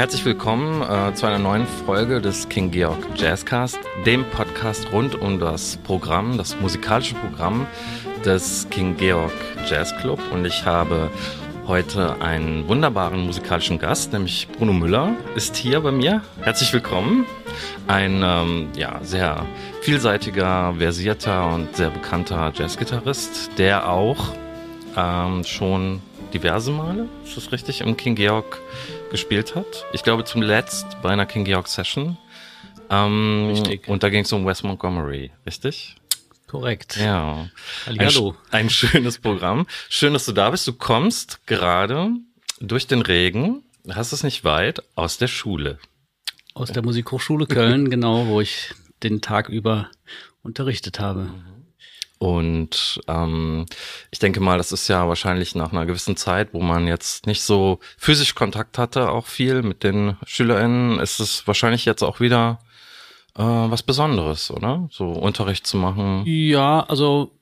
herzlich willkommen äh, zu einer neuen Folge des King Georg Jazzcast, dem Podcast rund um das Programm, das musikalische Programm des King Georg Jazz Club. Und ich habe heute einen wunderbaren musikalischen Gast, nämlich Bruno Müller, ist hier bei mir. Herzlich willkommen. Ein ähm, ja, sehr vielseitiger, versierter und sehr bekannter Jazzgitarrist, der auch ähm, schon diverse Male, ist das richtig, im King Georg gespielt hat. Ich glaube zuletzt bei einer King Georg Session. Ähm, richtig. Und da ging es um Wes Montgomery, richtig? Korrekt. Ja. Hallo. Ein, ein schönes Programm. Schön, dass du da bist. Du kommst gerade durch den Regen, hast es nicht weit, aus der Schule. Aus der Musikhochschule Köln, genau, wo ich den Tag über unterrichtet habe. Mhm. Und ähm, ich denke mal, das ist ja wahrscheinlich nach einer gewissen Zeit, wo man jetzt nicht so physisch Kontakt hatte, auch viel mit den SchülerInnen, ist es wahrscheinlich jetzt auch wieder äh, was Besonderes, oder? So Unterricht zu machen. Ja, also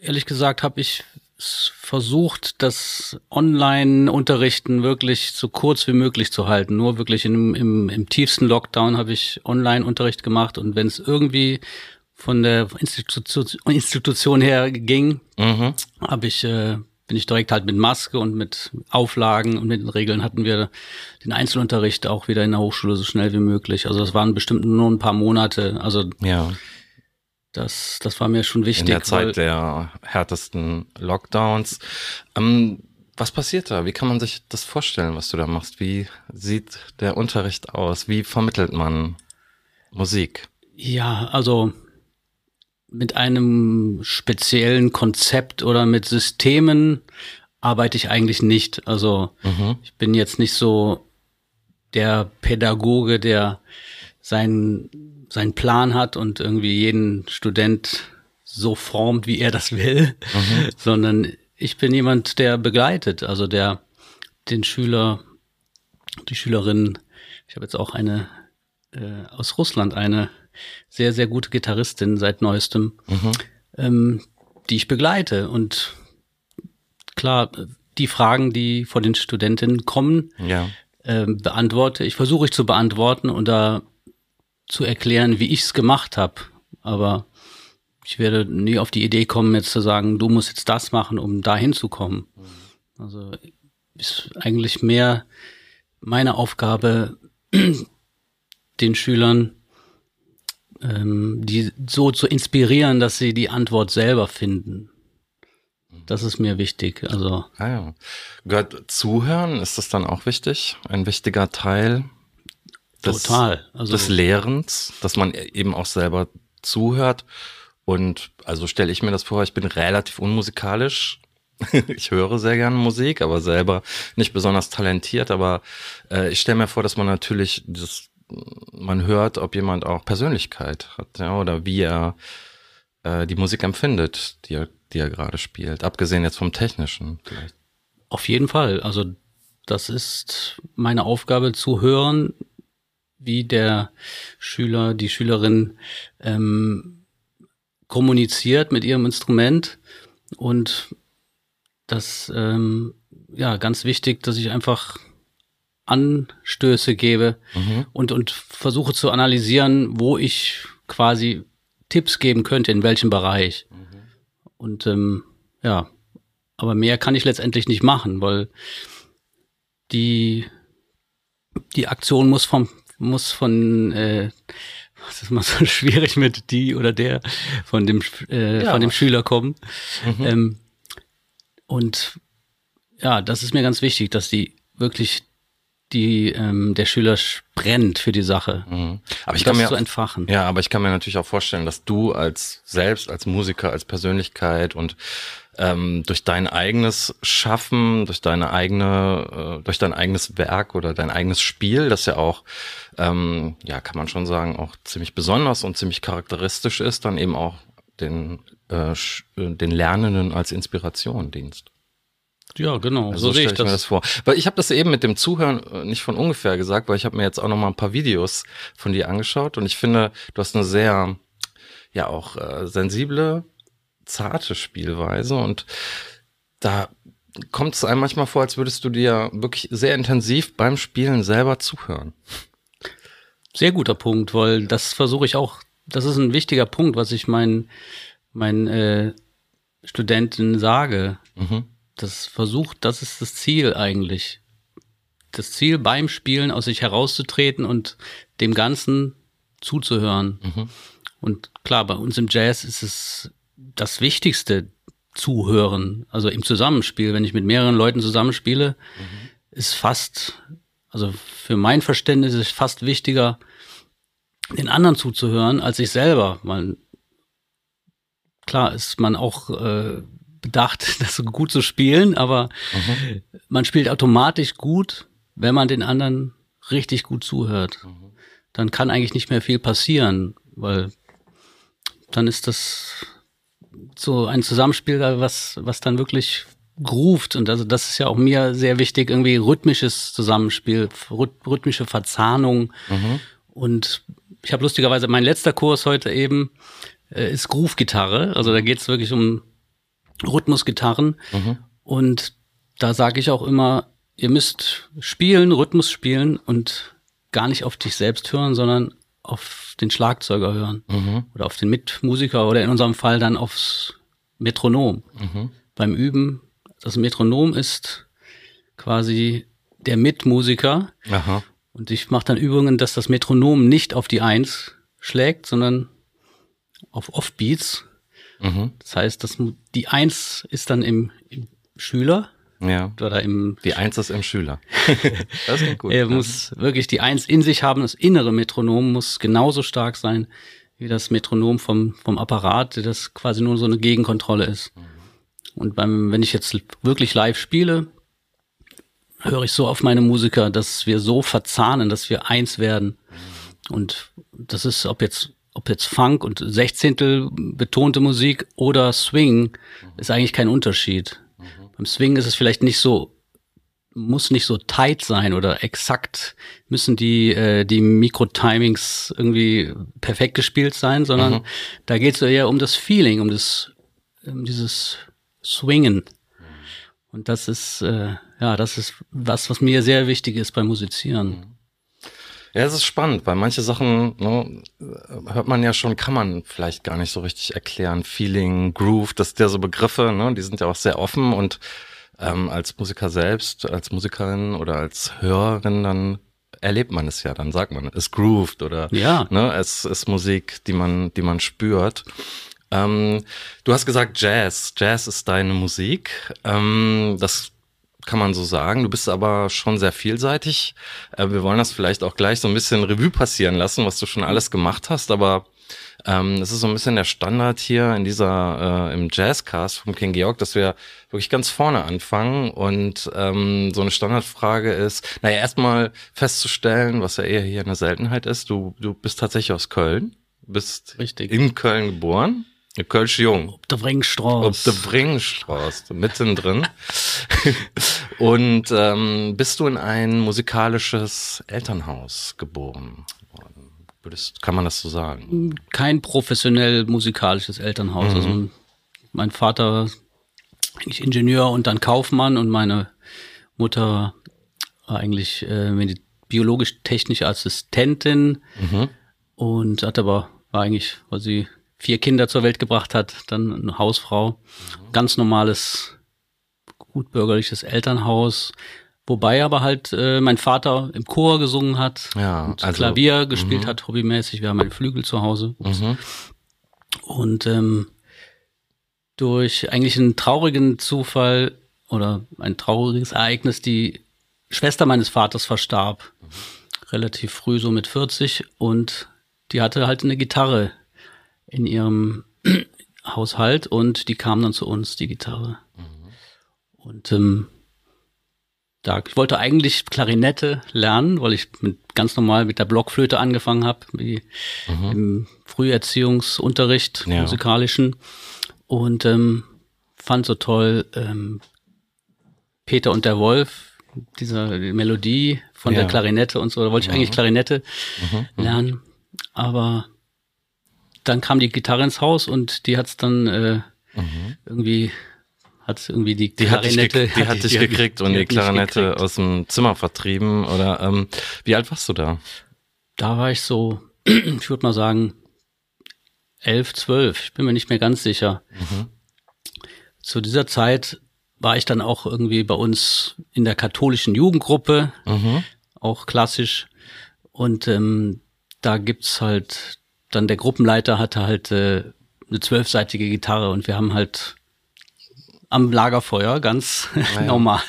ehrlich gesagt habe ich versucht, das Online-Unterrichten wirklich so kurz wie möglich zu halten. Nur wirklich im, im, im tiefsten Lockdown habe ich Online-Unterricht gemacht und wenn es irgendwie von der Institution, Institution her ging, mhm. habe ich äh, bin ich direkt halt mit Maske und mit Auflagen und mit den Regeln hatten wir den Einzelunterricht auch wieder in der Hochschule so schnell wie möglich. Also das waren bestimmt nur ein paar Monate. Also ja. das, das war mir schon wichtig. In der Zeit der härtesten Lockdowns. Ähm, was passiert da? Wie kann man sich das vorstellen, was du da machst? Wie sieht der Unterricht aus? Wie vermittelt man Musik? Ja, also mit einem speziellen Konzept oder mit Systemen arbeite ich eigentlich nicht. Also mhm. ich bin jetzt nicht so der Pädagoge, der seinen, seinen Plan hat und irgendwie jeden Student so formt, wie er das will, mhm. sondern ich bin jemand, der begleitet, also der den Schüler, die Schülerin, ich habe jetzt auch eine äh, aus Russland, eine sehr, sehr gute Gitarristin seit neuestem, mhm. ähm, die ich begleite. Und klar, die Fragen, die von den Studentinnen kommen, ja. ähm, beantworte. Ich versuche ich zu beantworten und da zu erklären, wie ich es gemacht habe. Aber ich werde nie auf die Idee kommen, jetzt zu sagen, du musst jetzt das machen, um da hinzukommen. Mhm. Also ist eigentlich mehr meine Aufgabe, den Schülern ähm, die so zu inspirieren, dass sie die Antwort selber finden. Das ist mir wichtig. Also ah ja. gehört Zuhören ist das dann auch wichtig, ein wichtiger Teil des, Total. Also, des Lehrens, dass man eben auch selber zuhört. Und also stelle ich mir das vor, ich bin relativ unmusikalisch. ich höre sehr gerne Musik, aber selber nicht besonders talentiert. Aber äh, ich stelle mir vor, dass man natürlich das man hört, ob jemand auch Persönlichkeit hat, ja, oder wie er äh, die Musik empfindet, die er, die er gerade spielt, abgesehen jetzt vom Technischen vielleicht. Auf jeden Fall. Also das ist meine Aufgabe zu hören, wie der Schüler, die Schülerin ähm, kommuniziert mit ihrem Instrument und das ähm, ja ganz wichtig, dass ich einfach Anstöße gebe mhm. und, und versuche zu analysieren, wo ich quasi Tipps geben könnte, in welchem Bereich. Mhm. Und ähm, ja, aber mehr kann ich letztendlich nicht machen, weil die, die Aktion muss vom, muss von, äh, das ist mal so schwierig mit die oder der von dem, äh, ja. von dem Schüler kommen. Mhm. Ähm, und ja, das ist mir ganz wichtig, dass die wirklich die ähm, der Schüler brennt für die Sache. Mhm. Aber ich kann mir zu entfachen. Ja, aber ich kann mir natürlich auch vorstellen, dass du als selbst als Musiker, als Persönlichkeit und ähm, durch dein eigenes Schaffen, durch deine eigene, äh, durch dein eigenes Werk oder dein eigenes Spiel, das ja auch, ähm, ja, kann man schon sagen, auch ziemlich besonders und ziemlich charakteristisch ist, dann eben auch den, äh, den Lernenden als Inspiration dienst. Ja, genau. Also so, sehe ich, ich das. mir das vor. Weil ich habe das eben mit dem Zuhören äh, nicht von ungefähr gesagt, weil ich habe mir jetzt auch noch mal ein paar Videos von dir angeschaut und ich finde, du hast eine sehr, ja auch äh, sensible, zarte Spielweise und da kommt es einem manchmal vor, als würdest du dir wirklich sehr intensiv beim Spielen selber zuhören. Sehr guter Punkt, weil das versuche ich auch, das ist ein wichtiger Punkt, was ich meinen meinen äh, Studenten sage. Mhm. Das versucht, das ist das Ziel eigentlich. Das Ziel beim Spielen aus sich herauszutreten und dem Ganzen zuzuhören. Mhm. Und klar, bei uns im Jazz ist es das Wichtigste, zuhören. Also im Zusammenspiel, wenn ich mit mehreren Leuten zusammenspiele, mhm. ist fast, also für mein Verständnis ist fast wichtiger, den anderen zuzuhören, als sich selber. Man, klar ist man auch äh, bedacht, das gut zu spielen, aber mhm. man spielt automatisch gut, wenn man den anderen richtig gut zuhört. Mhm. Dann kann eigentlich nicht mehr viel passieren, weil dann ist das so ein Zusammenspiel, was, was dann wirklich groovt. Und also das ist ja auch mir sehr wichtig, irgendwie rhythmisches Zusammenspiel, rhythmische Verzahnung. Mhm. Und ich habe lustigerweise, mein letzter Kurs heute eben äh, ist Groove-Gitarre. Also da geht es wirklich um Rhythmusgitarren. Mhm. Und da sage ich auch immer, ihr müsst spielen, Rhythmus spielen und gar nicht auf dich selbst hören, sondern auf den Schlagzeuger hören mhm. oder auf den Mitmusiker oder in unserem Fall dann aufs Metronom. Mhm. Beim Üben, das Metronom ist quasi der Mitmusiker. Aha. Und ich mache dann Übungen, dass das Metronom nicht auf die Eins schlägt, sondern auf Offbeats. Mhm. Das heißt, dass die Eins ist dann im, im Schüler ja. Oder im die Eins ist im Schüler. das ist gut. Er muss wirklich die Eins in sich haben. Das innere Metronom muss genauso stark sein wie das Metronom vom, vom Apparat, das quasi nur so eine Gegenkontrolle ist. Mhm. Und beim, wenn ich jetzt wirklich live spiele, höre ich so auf meine Musiker, dass wir so verzahnen, dass wir eins werden. Mhm. Und das ist, ob jetzt, ob jetzt Funk und Sechzehntel betonte Musik oder Swing, mhm. ist eigentlich kein Unterschied. Beim Swing ist es vielleicht nicht so, muss nicht so tight sein oder exakt müssen die, äh, die Mikro-Timings irgendwie perfekt gespielt sein, sondern mhm. da geht es eher um das Feeling, um das, um dieses Swingen. Und das ist, äh, ja, das ist was, was mir sehr wichtig ist beim Musizieren. Ja, es ist spannend, weil manche Sachen ne, hört man ja schon, kann man vielleicht gar nicht so richtig erklären. Feeling, Groove, das sind ja so Begriffe, ne, die sind ja auch sehr offen und ähm, als Musiker selbst, als Musikerin oder als Hörerin, dann erlebt man es ja, dann sagt man, es grooved oder ja. ne, es ist Musik, die man, die man spürt. Ähm, du hast gesagt Jazz. Jazz ist deine Musik. Ähm, das kann man so sagen. Du bist aber schon sehr vielseitig. Äh, wir wollen das vielleicht auch gleich so ein bisschen Revue passieren lassen, was du schon alles gemacht hast, aber ähm, es ist so ein bisschen der Standard hier in dieser äh, im Jazzcast vom King Georg, dass wir wirklich ganz vorne anfangen und ähm, so eine Standardfrage ist, naja, erstmal festzustellen, was ja eher hier eine Seltenheit ist. Du, du bist tatsächlich aus Köln, bist Richtig. in Köln geboren. Kölsch Jung. Ob der Wringstraß. Ob der Wringstraß, mittendrin. und ähm, bist du in ein musikalisches Elternhaus geboren worden? Würdest, kann man das so sagen? Kein professionell musikalisches Elternhaus. Mhm. Also mein Vater eigentlich Ingenieur und dann Kaufmann und meine Mutter war eigentlich äh, biologisch-technische Assistentin und mhm. und hat aber war eigentlich, weil sie vier Kinder zur Welt gebracht hat, dann eine Hausfrau, mhm. ganz normales, gutbürgerliches Elternhaus, wobei aber halt äh, mein Vater im Chor gesungen hat, ja, also, Klavier gespielt -hmm. hat, hobbymäßig. Wir haben einen Flügel zu Hause. Mhm. Und ähm, durch eigentlich einen traurigen Zufall oder ein trauriges Ereignis, die Schwester meines Vaters verstarb. Mhm. Relativ früh, so mit 40. Und die hatte halt eine Gitarre in ihrem Haushalt und die kam dann zu uns, die Gitarre. Mhm. Und ähm, da, ich wollte eigentlich Klarinette lernen, weil ich mit, ganz normal mit der Blockflöte angefangen habe, mhm. im Früherziehungsunterricht, ja. musikalischen. Und ähm, fand so toll ähm, Peter und der Wolf, diese die Melodie von ja. der Klarinette und so. Da wollte ich eigentlich Klarinette mhm. lernen. Aber dann kam die Gitarre ins Haus und die hat's dann äh, mhm. irgendwie hat irgendwie die Die hat dich, Klarinette. gekriegt, die hat dich gekriegt und die, mich Klarinette gekriegt. aus dem Zimmer vertrieben. Oder ähm, wie alt warst du da? Da war ich so, ich würde mal sagen, elf, zwölf. Ich bin mir nicht mehr ganz sicher. Zu dieser Zeit war ich dann auch irgendwie bei uns in der katholischen Jugendgruppe, Mhm. auch klassisch. Und ähm, da gibt's halt, dann der Gruppenleiter hatte halt äh, eine zwölfseitige Gitarre und wir haben halt am Lagerfeuer, ganz normal,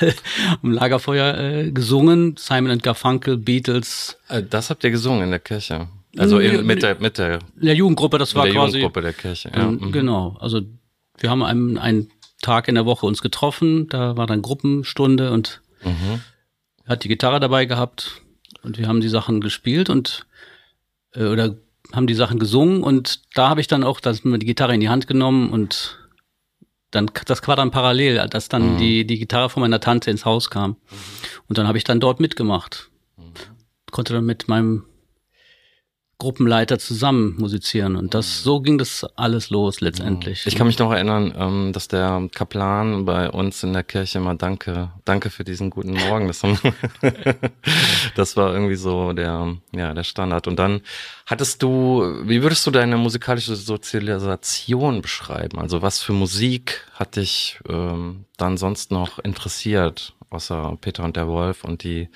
am Lagerfeuer äh, gesungen. Simon and Garfunkel, Beatles, Äh, Das habt ihr gesungen in der Kirche. Also in, mit der mit der, der Jugendgruppe, das war der quasi. Jugendgruppe der Kirche. Ja. Mhm. Genau. Also wir haben einen, einen Tag in der Woche uns getroffen, da war dann Gruppenstunde und Mhm. er hat die Gitarre dabei gehabt und wir haben die Sachen gespielt und äh, oder haben die Sachen gesungen und da habe ich dann auch das, die Gitarre in die Hand genommen und dann das war dann parallel, dass dann Mhm. die die Gitarre von meiner Tante ins Haus kam und dann habe ich dann dort mitgemacht, Mhm. konnte dann mit meinem Gruppenleiter zusammen musizieren und das so ging das alles los letztendlich. Ich kann mich noch erinnern, ähm, dass der Kaplan bei uns in der Kirche mal Danke, danke für diesen guten Morgen. Das, das war irgendwie so der, ja, der Standard. Und dann hattest du, wie würdest du deine musikalische Sozialisation beschreiben? Also was für Musik hat dich ähm, dann sonst noch interessiert, außer Peter und der Wolf und die,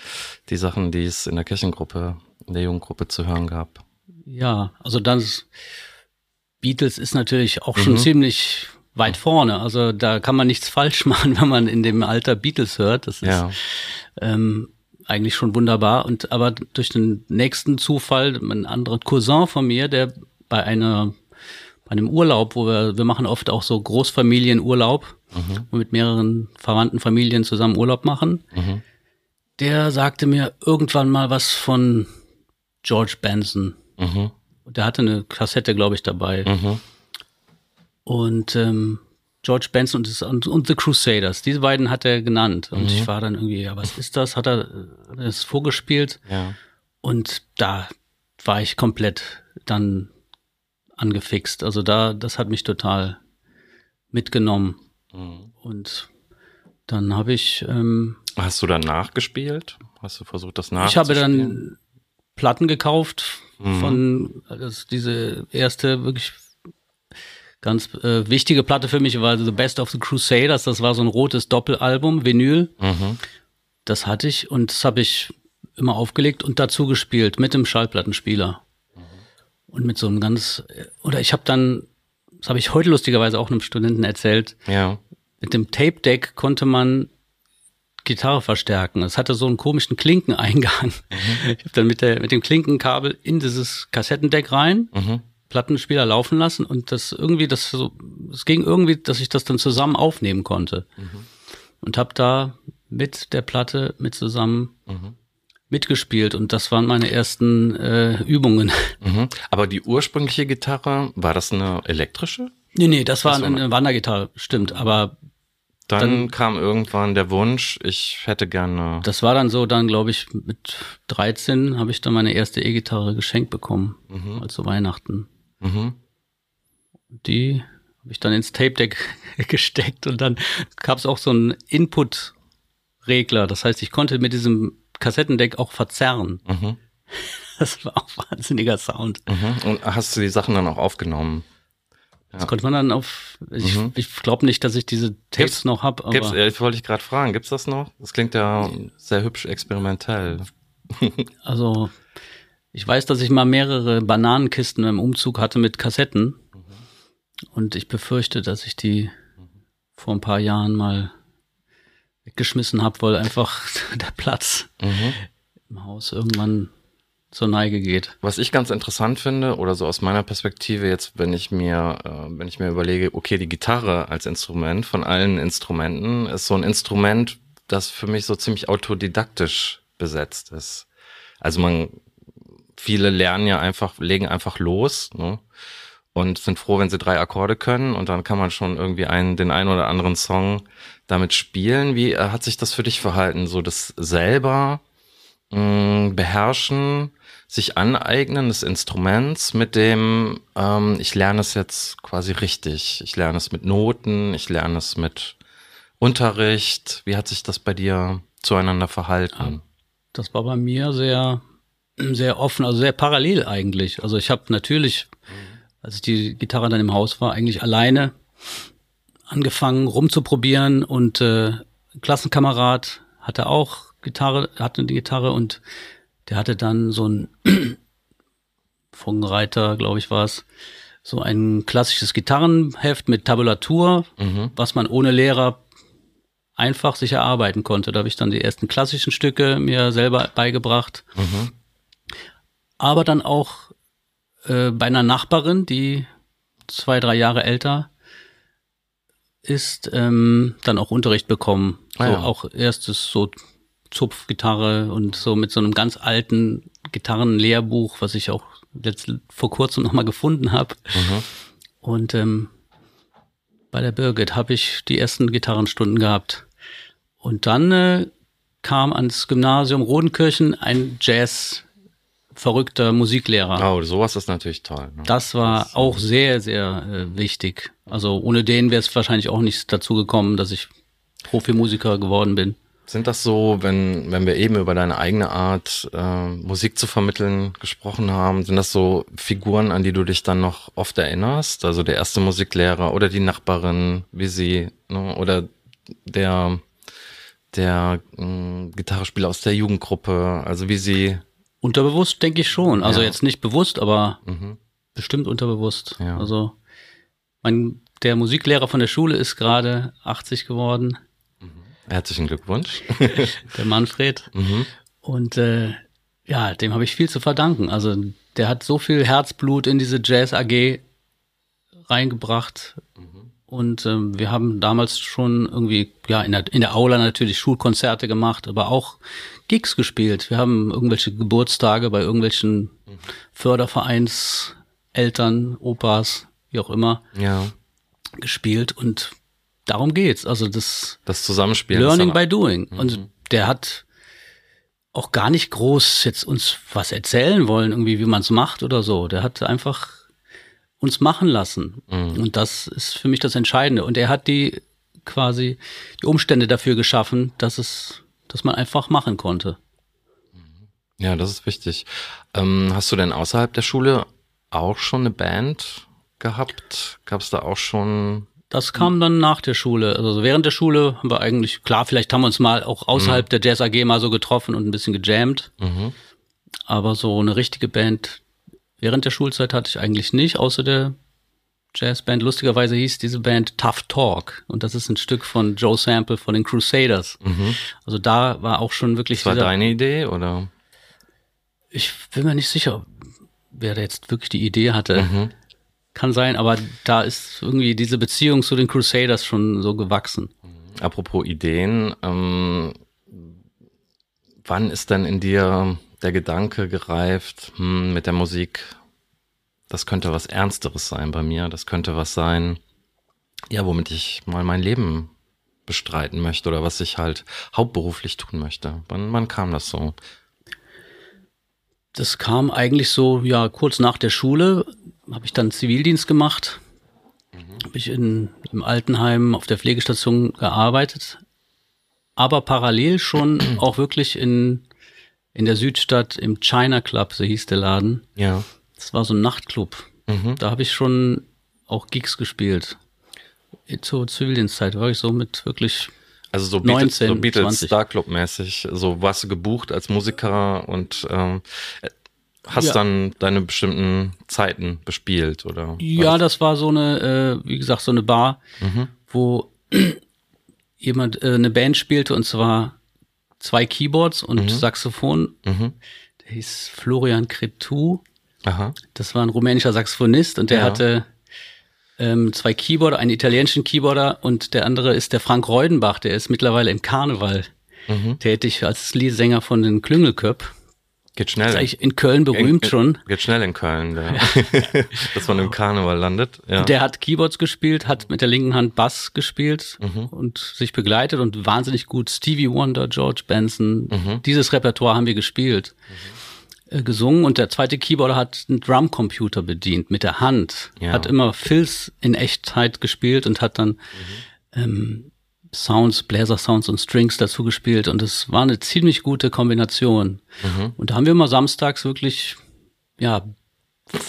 die Sachen, die es in der Kirchengruppe, in der Jugendgruppe zu hören gab? Ja, also das Beatles ist natürlich auch schon Mhm. ziemlich weit vorne. Also da kann man nichts falsch machen, wenn man in dem Alter Beatles hört. Das ist Ja. ähm, eigentlich schon wunderbar. Und aber durch den nächsten Zufall, ein anderer Cousin von mir, der bei einer bei einem Urlaub, wo wir, wir machen oft auch so Großfamilienurlaub, wo wir mit mehreren verwandten Familien zusammen Urlaub machen, Mhm. der sagte mir irgendwann mal was von George Benson. Mhm. Der hatte eine Kassette, glaube ich, dabei. Mhm. Und ähm, George Benson und, das, und, und The Crusaders, diese beiden hat er genannt. Und ich war dann irgendwie, ja, was ist das? Hat er das vorgespielt? Ja. Und da war ich komplett dann angefixt. Also da, das hat mich total mitgenommen. Mhm. Und dann habe ich, ähm, Hast du dann nachgespielt? Hast du versucht, das ich nachzuspielen? habe dann Platten gekauft Mhm. von, das, diese erste wirklich ganz äh, wichtige Platte für mich war The Best of the Crusaders. Das war so ein rotes Doppelalbum, Vinyl. Mhm. Das hatte ich und das habe ich immer aufgelegt und dazu gespielt mit dem Schallplattenspieler. Und mit so einem ganz, oder ich habe dann, das habe ich heute lustigerweise auch einem Studenten erzählt, Ja. mit dem Tape Deck konnte man Gitarre verstärken. Es hatte so einen komischen Klinkeneingang. Ich habe dann mit, der, mit dem Klinkenkabel in dieses Kassettendeck rein, Mhm. Plattenspieler laufen lassen und das irgendwie, das so, es ging irgendwie, dass ich das dann zusammen aufnehmen konnte. Und habe da mit der Platte mit zusammen mitgespielt und das waren meine ersten äh, Übungen. Mhm. Aber die ursprüngliche Gitarre, war das eine elektrische? nee, nee, das war eine Wandergitarre, stimmt, aber Dann, Dann- kam irgendwann der Wunsch, ich hätte gerne. Das war dann so, dann glaube ich, mit 13 habe ich dann meine erste E-Gitarre geschenkt bekommen, Mhm. also Weihnachten. Mhm. Die habe ich dann ins Tape Deck gesteckt und dann gab es auch so einen Input-Regler. Das heißt, ich konnte mit diesem Kassettendeck auch verzerren. Mhm. Das war auch wahnsinniger Sound. Mhm. Und hast du die Sachen dann auch aufgenommen? Das konnte man dann auf. Ich, Mhm. ich glaube nicht, dass ich diese Tapes Gibt's- noch habe, Gibt's, ich wollte ich gerade fragen, gibt's das noch? Das klingt ja sehr hübsch experimentell. also ich weiß, dass ich mal mehrere Bananenkisten im Umzug hatte mit Kassetten. Und ich befürchte, dass ich die vor ein paar Jahren mal weggeschmissen habe, weil einfach der Platz Mhm. im Haus irgendwann zur Neige geht. Was ich ganz interessant finde, oder so aus meiner Perspektive jetzt, wenn ich mir, äh, wenn ich mir überlege, okay, die Gitarre als Instrument von allen Instrumenten ist so ein Instrument, das für mich so ziemlich autodidaktisch besetzt ist. Also man, viele lernen ja einfach, legen einfach los, ne? Und sind froh, wenn sie drei Akkorde können und dann kann man schon irgendwie einen, den einen oder anderen Song damit spielen. Wie äh, hat sich das für dich verhalten? So das selber mh, beherrschen, sich aneignen des Instruments mit dem, ähm, ich lerne es jetzt quasi richtig. Ich lerne es mit Noten, ich lerne es mit Unterricht, wie hat sich das bei dir zueinander verhalten? Das war bei mir sehr, sehr offen, also sehr parallel eigentlich. Also ich habe natürlich, als ich die Gitarre dann im Haus war, eigentlich alleine angefangen rumzuprobieren und äh, Klassenkamerad hatte auch Gitarre, hatte eine Gitarre und der hatte dann so ein Funkenreiter, glaube ich, war es, so ein klassisches Gitarrenheft mit Tabulatur, mhm. was man ohne Lehrer einfach sich erarbeiten konnte. Da habe ich dann die ersten klassischen Stücke mir selber beigebracht. Mhm. Aber dann auch äh, bei einer Nachbarin, die zwei, drei Jahre älter ist, ähm, dann auch Unterricht bekommen. Ah, so ja. auch erstes so Zupfgitarre und so mit so einem ganz alten Gitarrenlehrbuch, was ich auch jetzt vor kurzem nochmal gefunden habe. Mhm. Und ähm, bei der Birgit habe ich die ersten Gitarrenstunden gehabt. Und dann äh, kam ans Gymnasium Rodenkirchen ein Jazz verrückter Musiklehrer. Oh, sowas ist natürlich toll. Ne? Das war das, auch sehr, sehr äh, wichtig. Also ohne den wäre es wahrscheinlich auch nicht dazu gekommen, dass ich Profimusiker geworden bin. Sind das so, wenn, wenn wir eben über deine eigene Art, äh, Musik zu vermitteln gesprochen haben, sind das so Figuren, an die du dich dann noch oft erinnerst? Also der erste Musiklehrer oder die Nachbarin, wie sie, ne, oder der, der äh, Gitarrespieler aus der Jugendgruppe, also wie sie. Unterbewusst denke ich schon. Also ja. jetzt nicht bewusst, aber mhm. bestimmt unterbewusst. Ja. Also mein, der Musiklehrer von der Schule ist gerade 80 geworden. Herzlichen Glückwunsch. der Manfred. Mhm. Und äh, ja, dem habe ich viel zu verdanken. Also der hat so viel Herzblut in diese Jazz AG reingebracht. Mhm. Und ähm, wir haben damals schon irgendwie, ja, in der, in der Aula natürlich Schulkonzerte gemacht, aber auch Gigs gespielt. Wir haben irgendwelche Geburtstage bei irgendwelchen mhm. Fördervereins, Eltern, Opas, wie auch immer, ja. gespielt. Und darum geht's. Also das, das Zusammenspiel. Learning by doing. Mhm. Und der hat auch gar nicht groß jetzt uns was erzählen wollen, irgendwie, wie man es macht oder so. Der hat einfach uns machen lassen. Mhm. Und das ist für mich das Entscheidende. Und er hat die quasi die Umstände dafür geschaffen, dass es, dass man einfach machen konnte. Ja, das ist wichtig. Ähm, hast du denn außerhalb der Schule auch schon eine Band gehabt? Gab es da auch schon das kam dann nach der Schule. Also während der Schule haben wir eigentlich, klar, vielleicht haben wir uns mal auch außerhalb mhm. der Jazz AG mal so getroffen und ein bisschen gejammt. Mhm. Aber so eine richtige Band während der Schulzeit hatte ich eigentlich nicht, außer der Jazzband. Lustigerweise hieß diese Band Tough Talk. Und das ist ein Stück von Joe Sample von den Crusaders. Mhm. Also da war auch schon wirklich. Das war deine Idee, oder? Ich bin mir nicht sicher, wer da jetzt wirklich die Idee hatte. Kann sein, aber da ist irgendwie diese Beziehung zu den Crusaders schon so gewachsen. Apropos Ideen, ähm, wann ist denn in dir der Gedanke gereift, hm, mit der Musik, das könnte was Ernsteres sein bei mir, das könnte was sein, ja, womit ich mal mein Leben bestreiten möchte oder was ich halt hauptberuflich tun möchte. Wann, wann kam das so? Das kam eigentlich so, ja, kurz nach der Schule habe ich dann Zivildienst gemacht. Mhm. Habe ich in, im Altenheim auf der Pflegestation gearbeitet. Aber parallel schon auch wirklich in, in der Südstadt im China Club, so hieß der Laden. Ja. Das war so ein Nachtclub. Mhm. Da habe ich schon auch Gigs gespielt. Zur Zivildienstzeit war ich so mit wirklich also so Beatles, 19, so Beatles Star Club mäßig, so warst du gebucht als Musiker und ähm, hast ja. dann deine bestimmten Zeiten bespielt oder? Ja, was? das war so eine, äh, wie gesagt, so eine Bar, mhm. wo jemand äh, eine Band spielte und zwar zwei Keyboards und mhm. Saxophon. Mhm. Der hieß Florian Cretu. Aha. Das war ein rumänischer Saxophonist und der ja. hatte ähm, zwei Keyboarder, einen italienischen Keyboarder und der andere ist der Frank Reudenbach, der ist mittlerweile im Karneval mhm. tätig als Leadsänger von den Klüngelköp. Geht schnell. Ist eigentlich in Köln berühmt geht, schon. Geht schnell in Köln, ja. dass man im Karneval landet. Ja. Der hat Keyboards gespielt, hat mit der linken Hand Bass gespielt mhm. und sich begleitet und wahnsinnig gut Stevie Wonder, George Benson. Mhm. Dieses Repertoire haben wir gespielt. Mhm äh, gesungen und der zweite Keyboarder hat einen Drumcomputer bedient mit der Hand. Ja. Hat immer Fills in Echtzeit gespielt und hat dann mhm. ähm, Sounds, Bläser-Sounds und Strings dazu gespielt und es war eine ziemlich gute Kombination. Mhm. Und da haben wir immer samstags wirklich, ja,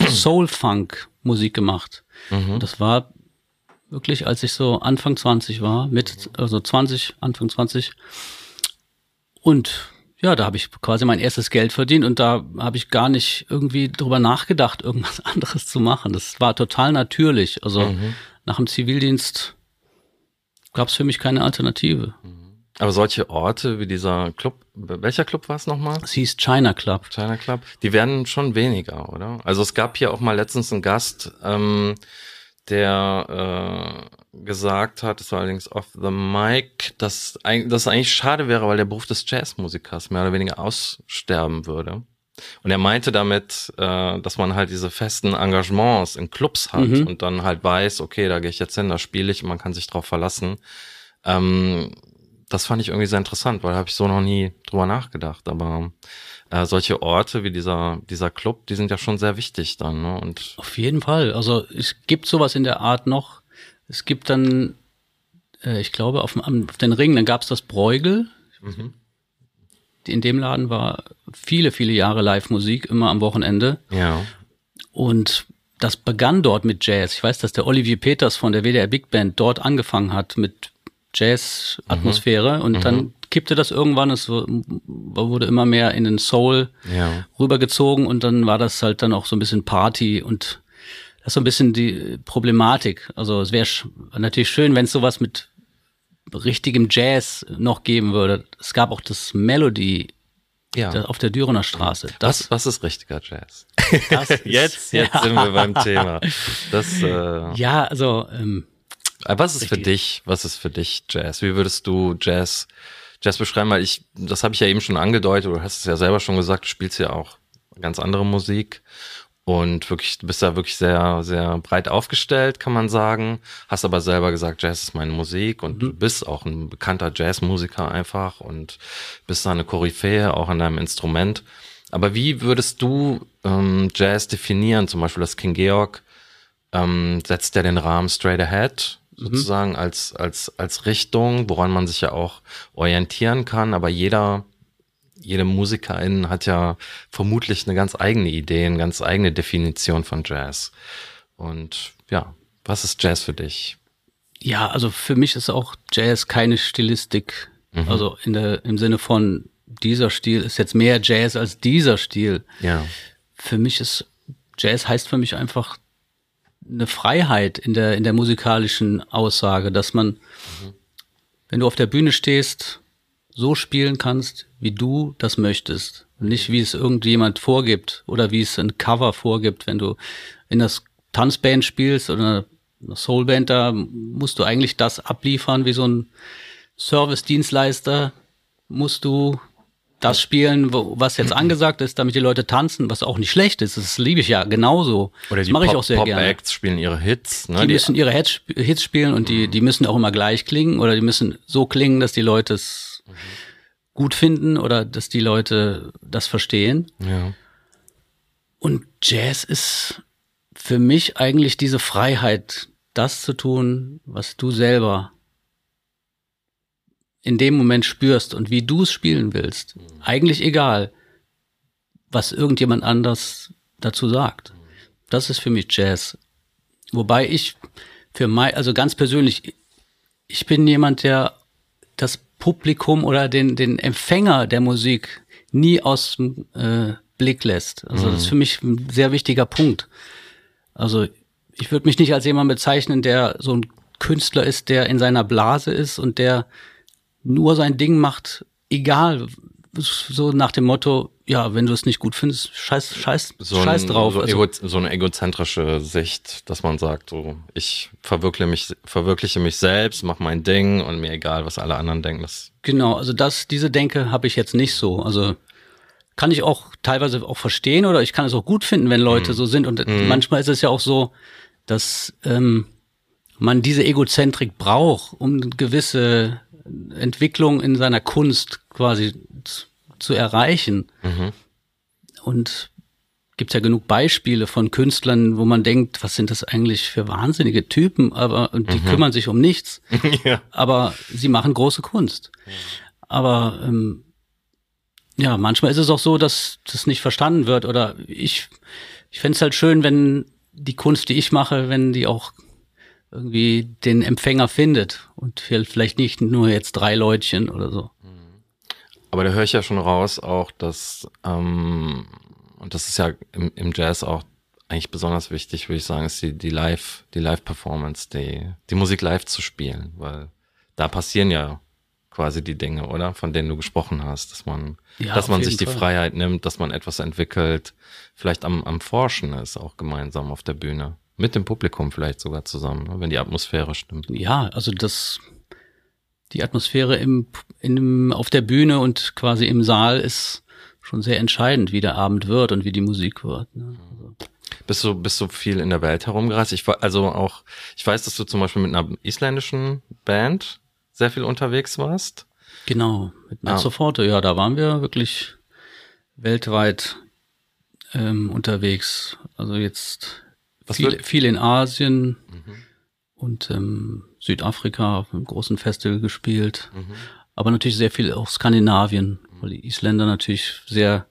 Soul-Funk-Musik gemacht. Mhm. Das war wirklich, als ich so Anfang 20 war, mit, also 20, Anfang 20. Und ja, da habe ich quasi mein erstes Geld verdient und da habe ich gar nicht irgendwie drüber nachgedacht, irgendwas anderes zu machen. Das war total natürlich. Also mhm. nach dem Zivildienst gab es für mich keine Alternative. Mhm. Aber solche Orte wie dieser Club, welcher Club war es nochmal? Es hieß China Club. China Club, die werden schon weniger, oder? Also es gab hier auch mal letztens einen Gast, ähm, der äh, gesagt hat, das war allerdings off the mic, dass das eigentlich schade wäre, weil der Beruf des Jazzmusikers mehr oder weniger aussterben würde. Und er meinte damit, äh, dass man halt diese festen Engagements in Clubs hat mhm. und dann halt weiß, okay, da gehe ich jetzt hin, da spiele ich, man kann sich drauf verlassen. Ähm, das fand ich irgendwie sehr interessant, weil da habe ich so noch nie drüber nachgedacht. Aber äh, solche Orte wie dieser, dieser Club, die sind ja schon sehr wichtig dann. Ne? Und Auf jeden Fall. Also es gibt sowas in der Art noch. Es gibt dann, äh, ich glaube, auf, auf den Ring, dann gab es das Bräugel. Mhm in dem Laden war viele, viele Jahre Live-Musik, immer am Wochenende. Ja. Und das begann dort mit Jazz. Ich weiß, dass der Olivier Peters von der WDR Big Band dort angefangen hat mit Jazz-Atmosphäre mhm. und mhm. dann kippte das irgendwann, es wurde immer mehr in den Soul ja. rübergezogen und dann war das halt dann auch so ein bisschen Party und das ist so ein bisschen die Problematik. Also es wäre natürlich schön, wenn es sowas mit richtigem Jazz noch geben würde. Es gab auch das Melody ja. auf der Dürener Straße. Das, was, was ist richtiger Jazz? Ist, jetzt jetzt ja. sind wir beim Thema. Das, äh, ja, also. Ähm, was ist richtig. für dich? Was ist für dich Jazz? Wie würdest du Jazz, Jazz beschreiben? Weil ich, das habe ich ja eben schon angedeutet. Du hast es ja selber schon gesagt. Du spielst ja auch ganz andere Musik und wirklich, du bist da wirklich sehr, sehr breit aufgestellt, kann man sagen. Hast aber selber gesagt, Jazz ist meine Musik und mhm. du bist auch ein bekannter Jazzmusiker einfach und bist da eine Koryphäe auch an deinem Instrument. Aber wie würdest du ähm, Jazz definieren? Zum Beispiel das King Georg ähm, setzt ja den Rahmen straight ahead mhm. sozusagen mhm. als, als, als Richtung, woran man sich ja auch orientieren kann. Aber jeder jede Musikerin hat ja vermutlich eine ganz eigene Idee, eine ganz eigene Definition von Jazz. Und ja, was ist Jazz für dich? Ja, also für mich ist auch Jazz keine Stilistik. Mhm. Also in der, im Sinne von dieser Stil ist jetzt mehr Jazz als dieser Stil. Ja. Für mich ist Jazz heißt für mich einfach eine Freiheit in der, in der musikalischen Aussage, dass man, mhm. wenn du auf der Bühne stehst, so spielen kannst, wie du das möchtest. nicht wie es irgendjemand vorgibt oder wie es ein Cover vorgibt. Wenn du in das Tanzband spielst oder eine Soulband, da musst du eigentlich das abliefern wie so ein Service-Dienstleister. Musst du das spielen, was jetzt angesagt ist, damit die Leute tanzen, was auch nicht schlecht ist. Das liebe ich ja genauso. Oder die mache ich auch sehr Pop gerne. Acts spielen ihre Hits. Ne? Die, die müssen ihre Hits, Hits spielen und die, die müssen auch immer gleich klingen oder die müssen so klingen, dass die Leute es mhm. gut finden oder dass die Leute das verstehen. Ja. Und Jazz ist für mich eigentlich diese Freiheit, das zu tun, was du selber in dem Moment spürst und wie du es spielen willst. Mhm. Eigentlich egal, was irgendjemand anders dazu sagt. Das ist für mich Jazz. Wobei ich für mein, also ganz persönlich, ich bin jemand, der das Publikum oder den, den Empfänger der Musik nie aus dem äh, Blick lässt. Also mhm. das ist mhm. für mich ein sehr wichtiger Punkt. Also ich würde mich nicht als jemand bezeichnen, der so ein Künstler ist, der in seiner Blase ist und der nur sein Ding macht, egal, so nach dem Motto, ja, wenn du es nicht gut findest, scheiß, scheiß, so scheiß ein, drauf. So, also, ego, so, eine egozentrische Sicht, dass man sagt, so, ich verwirkliche mich, verwirkliche mich selbst, mach mein Ding und mir egal, was alle anderen denken. Das genau, also das, diese Denke habe ich jetzt nicht so. Also kann ich auch teilweise auch verstehen oder ich kann es auch gut finden, wenn Leute mm. so sind. Und mm. manchmal ist es ja auch so, dass ähm, man diese Egozentrik braucht, um gewisse Entwicklung in seiner Kunst quasi zu erreichen. Mhm. Und gibt ja genug Beispiele von Künstlern, wo man denkt, was sind das eigentlich für wahnsinnige Typen, aber und die mhm. kümmern sich um nichts. ja. Aber sie machen große Kunst. Aber ähm, ja, manchmal ist es auch so, dass das nicht verstanden wird. Oder ich, ich fände es halt schön, wenn die Kunst, die ich mache, wenn die auch irgendwie den Empfänger findet und vielleicht nicht nur jetzt drei Leutchen oder so. Aber da höre ich ja schon raus auch, dass ähm, und das ist ja im, im Jazz auch eigentlich besonders wichtig, würde ich sagen, ist die, die Live, die Live-Performance, die, die Musik live zu spielen, weil da passieren ja quasi die Dinge, oder? Von denen du gesprochen hast, dass man, ja, dass man sich die Fall. Freiheit nimmt, dass man etwas entwickelt, vielleicht am, am Forschen ist, auch gemeinsam auf der Bühne. Mit dem Publikum vielleicht sogar zusammen, ne? wenn die Atmosphäre stimmt. Ja, also das, die Atmosphäre im, in, auf der Bühne und quasi im Saal ist, schon sehr entscheidend, wie der Abend wird und wie die Musik wird. Ne? Also. Bist du, bist du viel in der Welt herumgereist? Ich war, also auch, ich weiß, dass du zum Beispiel mit einer isländischen Band sehr viel unterwegs warst. Genau, mit Mezzo ah. ja, da waren wir wirklich weltweit ähm, unterwegs. Also jetzt viel, viel in Asien mhm. Und ähm, Südafrika auf einem großen Festival gespielt. Mhm. Aber natürlich sehr viel auch Skandinavien weil die Isländer natürlich sehr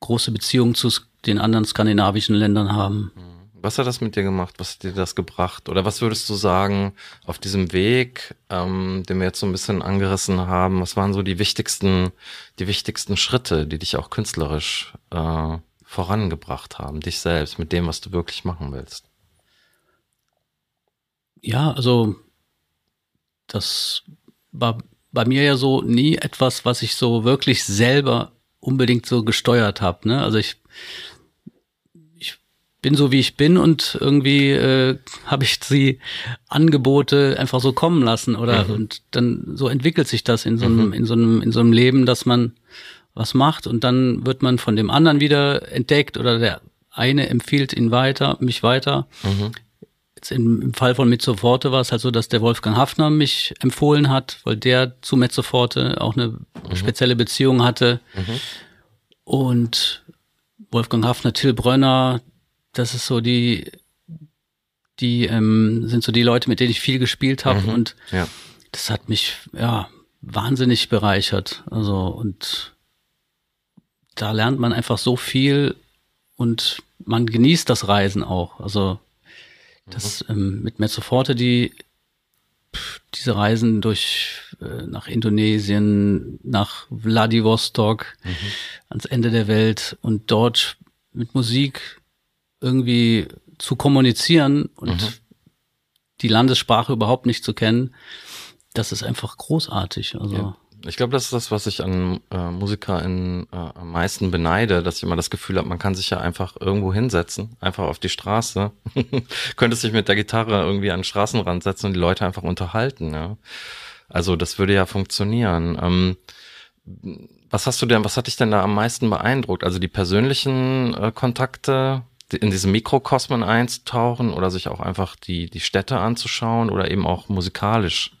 große Beziehungen zu den anderen skandinavischen Ländern haben. Was hat das mit dir gemacht? Was hat dir das gebracht? Oder was würdest du sagen auf diesem Weg, ähm, den wir jetzt so ein bisschen angerissen haben? Was waren so die wichtigsten, die wichtigsten Schritte, die dich auch künstlerisch äh, vorangebracht haben, dich selbst mit dem, was du wirklich machen willst? Ja, also das war bei mir ja so nie etwas, was ich so wirklich selber unbedingt so gesteuert habe. Ne? Also ich, ich bin so wie ich bin und irgendwie äh, habe ich die Angebote einfach so kommen lassen oder mhm. und dann so entwickelt sich das in so einem mhm. in so einem in so einem Leben, dass man was macht und dann wird man von dem anderen wieder entdeckt oder der eine empfiehlt ihn weiter, mich weiter. Mhm. Im Fall von Mezzoforte war es halt so, dass der Wolfgang Hafner mich empfohlen hat, weil der zu Mezzoforte auch eine mhm. spezielle Beziehung hatte. Mhm. Und Wolfgang Hafner, Till Brönner, das ist so die, die ähm, sind so die Leute, mit denen ich viel gespielt habe. Mhm. Und ja. das hat mich ja wahnsinnig bereichert. Also und da lernt man einfach so viel und man genießt das Reisen auch. Also das ähm, mit Mezzoforte, die diese Reisen durch äh, nach Indonesien, nach Vladivostok, mhm. ans Ende der Welt und dort mit Musik irgendwie zu kommunizieren und mhm. die Landessprache überhaupt nicht zu kennen, das ist einfach großartig. Also ja. Ich glaube, das ist das, was ich an äh, MusikerInnen äh, am meisten beneide, dass ich immer das Gefühl habe, man kann sich ja einfach irgendwo hinsetzen, einfach auf die Straße, könnte sich mit der Gitarre irgendwie an den Straßenrand setzen und die Leute einfach unterhalten. Ja? Also das würde ja funktionieren. Ähm, was hast du denn, was hat dich denn da am meisten beeindruckt? Also die persönlichen äh, Kontakte, in diesem Mikrokosmen einzutauchen oder sich auch einfach die, die Städte anzuschauen oder eben auch musikalisch